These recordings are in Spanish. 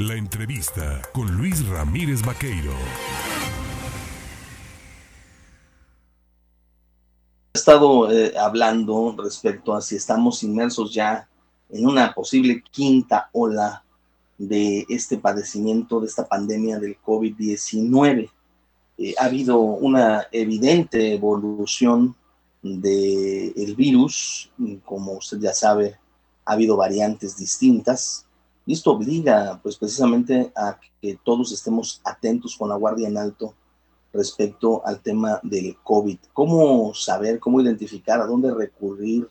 La entrevista con Luis Ramírez Vaqueiro. He estado eh, hablando respecto a si estamos inmersos ya en una posible quinta ola de este padecimiento, de esta pandemia del COVID-19. Eh, ha habido una evidente evolución del virus, como usted ya sabe, ha habido variantes distintas y esto obliga, pues precisamente a que todos estemos atentos con la guardia en alto respecto al tema del COVID. ¿Cómo saber, cómo identificar, a dónde recurrir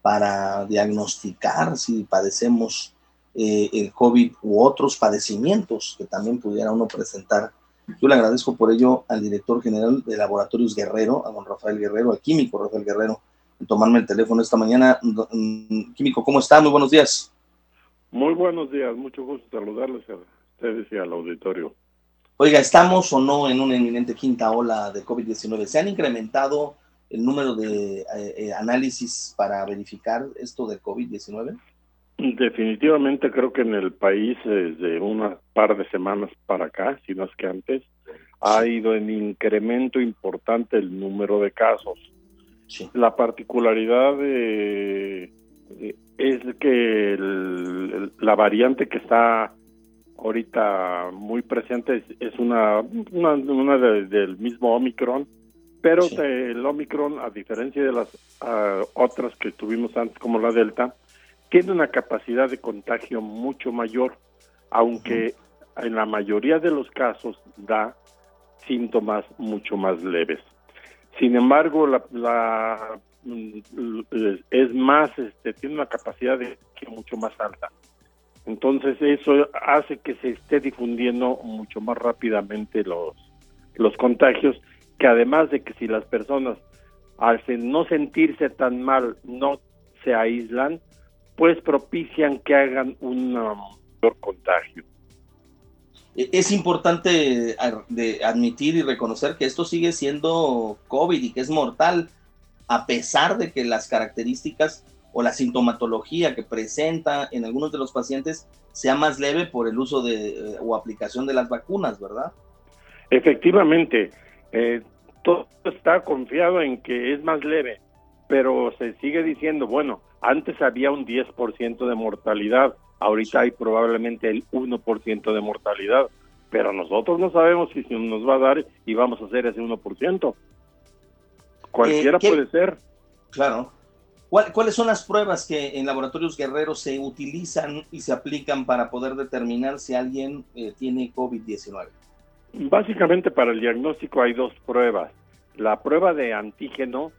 para diagnosticar si padecemos eh, el COVID u otros padecimientos que también pudiera uno presentar? Yo le agradezco por ello al director general de Laboratorios Guerrero, a don Rafael Guerrero, al químico Rafael Guerrero, en tomarme el teléfono esta mañana. Mm, químico, ¿cómo está? Muy buenos días. Muy buenos días, mucho gusto saludarles a ustedes y al auditorio. Oiga, ¿estamos o no en una inminente quinta ola de COVID-19? ¿Se han incrementado el número de eh, eh, análisis para verificar esto del COVID-19? Definitivamente creo que en el país desde una par de semanas para acá, si no es que antes, ha ido en incremento importante el número de casos. La particularidad de es que la variante que está ahorita muy presente es, una, una, del mismo Omicron, pero el Omicron, a diferencia de las otras que tuvimos antes, como la Delta, tiene una capacidad de contagio mucho mayor, aunque en la mayoría de los casos da síntomas mucho más leves. Sin embargo, la Mm, es más, este, tiene una capacidad de mucho más alta. Entonces eso hace que se esté difundiendo mucho más rápidamente los, los contagios, que además de que si las personas al no sentirse tan mal no se aíslan, pues propician que hagan un mayor contagio. E-, es importante admitir y reconocer que esto sigue siendo COVID y que es mortal a pesar de que las características o la sintomatología que presenta en algunos de los pacientes sea más leve por el uso de eh, o aplicación de las vacunas, ¿verdad? Efectivamente, eh, todo está confiado en que es más leve, pero se sigue diciendo, bueno, antes había un 10% de mortalidad, ahorita hay probablemente el 1% de mortalidad, pero nosotros no sabemos si nos va a dar y vamos a hacer ese 1%. Cualquiera eh, puede ser. Claro. ¿Cuáles son las pruebas que en laboratorios guerreros se utilizan y se aplican para poder determinar si alguien eh, tiene COVID-19? Básicamente para el diagnóstico hay dos pruebas, la prueba de antígeno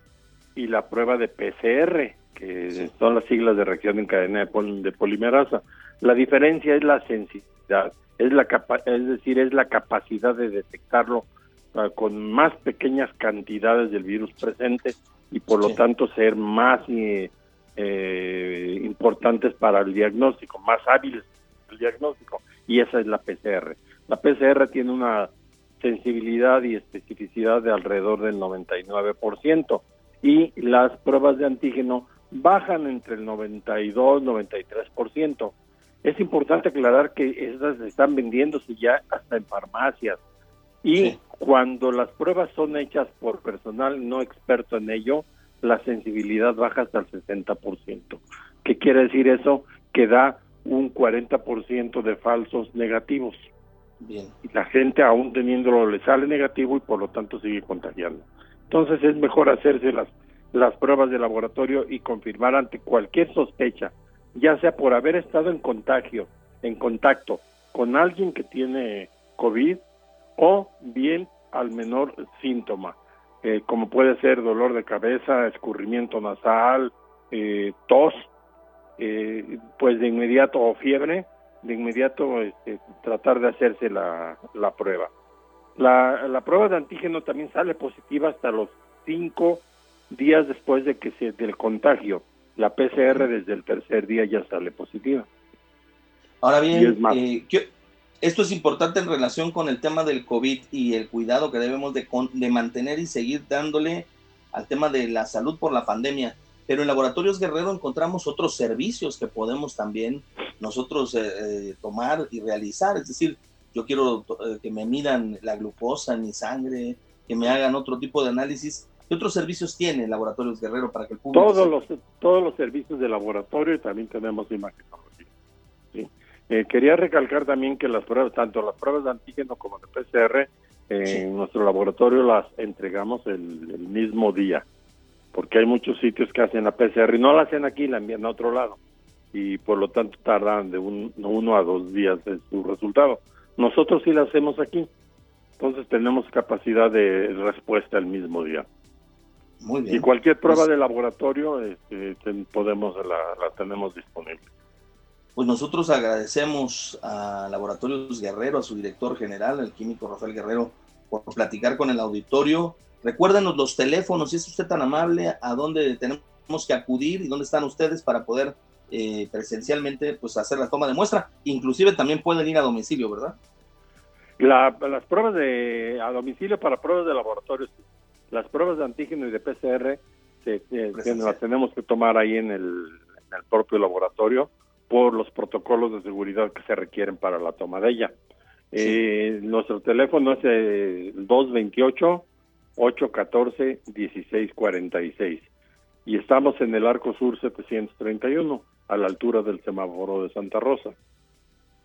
y la prueba de PCR, que son las siglas de reacción en cadena de, polimerasa. La diferencia es la sensibilidad, es, la es decir, es la capacidad de detectarlo con más pequeñas cantidades del virus presente y por lo tanto ser más eh, eh, importantes para el diagnóstico, más hábiles el diagnóstico. Y esa es la PCR. La PCR tiene una sensibilidad y especificidad de alrededor del 99% y las pruebas de antígeno bajan entre el 92 y 93%. Es importante aclarar que esas están vendiéndose ya hasta en farmacias y cuando las pruebas son hechas por personal no experto en ello, la sensibilidad baja hasta el 60%. ¿Qué quiere decir eso? Que da un 40% de falsos negativos. Bien. Y la gente aún teniéndolo le sale negativo y por lo tanto sigue contagiando. Entonces es mejor hacerse las, las pruebas de laboratorio y confirmar ante cualquier sospecha, ya sea por haber estado en contagio, en contacto con alguien que tiene COVID o bien al menor síntoma, eh, como puede ser dolor de cabeza, escurrimiento nasal, eh, tos, eh, pues de inmediato o fiebre, de inmediato este, tratar de hacerse la, la prueba. La, la, prueba de antígeno también sale positiva hasta los cinco días después de que se del contagio. La PCR desde el tercer día ya sale positiva. Ahora bien, ¿qué, esto es importante en relación con el tema del COVID y el cuidado que debemos de, mantener y seguir dándole al tema de la salud por la pandemia. Pero en Laboratorios Guerrero encontramos otros servicios que podemos también nosotros tomar y realizar. Es decir, yo quiero que me midan la glucosa en mi sangre, que me hagan otro tipo de análisis. ¿Qué otros servicios tiene Laboratorios Guerrero para que el público... Todos, los, todos los servicios de laboratorio y también tenemos imagen. ¿sí? Eh, quería recalcar también que las pruebas, tanto las pruebas de antígeno como de PCR, en nuestro laboratorio las entregamos el, mismo día, porque hay muchos sitios que hacen la PCR y no la hacen aquí, la envían a otro lado, y por lo tanto tardan de uno a dos días en su resultado. Nosotros sí la hacemos aquí, entonces tenemos capacidad de respuesta el mismo día. Muy bien. Y cualquier prueba pues de laboratorio este, podemos la, tenemos disponible. Pues nosotros agradecemos a Laboratorios Guerrero, a su director general, el químico Rafael Guerrero, por platicar con el auditorio. Recuérdanos los teléfonos, si es usted tan amable, a dónde tenemos que acudir y dónde están ustedes para poder eh, presencialmente pues hacer la toma de muestra. Inclusive también pueden ir a domicilio, ¿verdad? las pruebas de a domicilio para pruebas de laboratorio, las pruebas de antígeno y de PCR se, las tenemos que tomar ahí en el, propio laboratorio por los protocolos de seguridad que se requieren para la toma de ella. Eh, nuestro teléfono es el 228-814-1646 y estamos en el Arco Sur 731, a la altura del semáforo de Santa Rosa.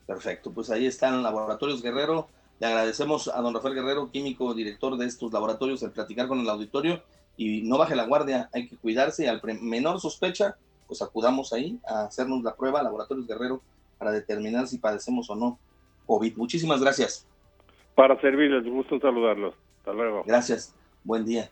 Perfecto, pues ahí están Laboratorios Guerrero, le agradecemos a don Rafael Guerrero, químico director de estos laboratorios, el platicar con el auditorio. Y no baje la guardia, hay que cuidarse. Y al menor sospecha, pues acudamos ahí a hacernos la prueba, Laboratorios Guerrero, para determinar si padecemos o no COVID. Muchísimas gracias. Para servirles, gusto saludarlos. Hasta luego. Gracias, buen día.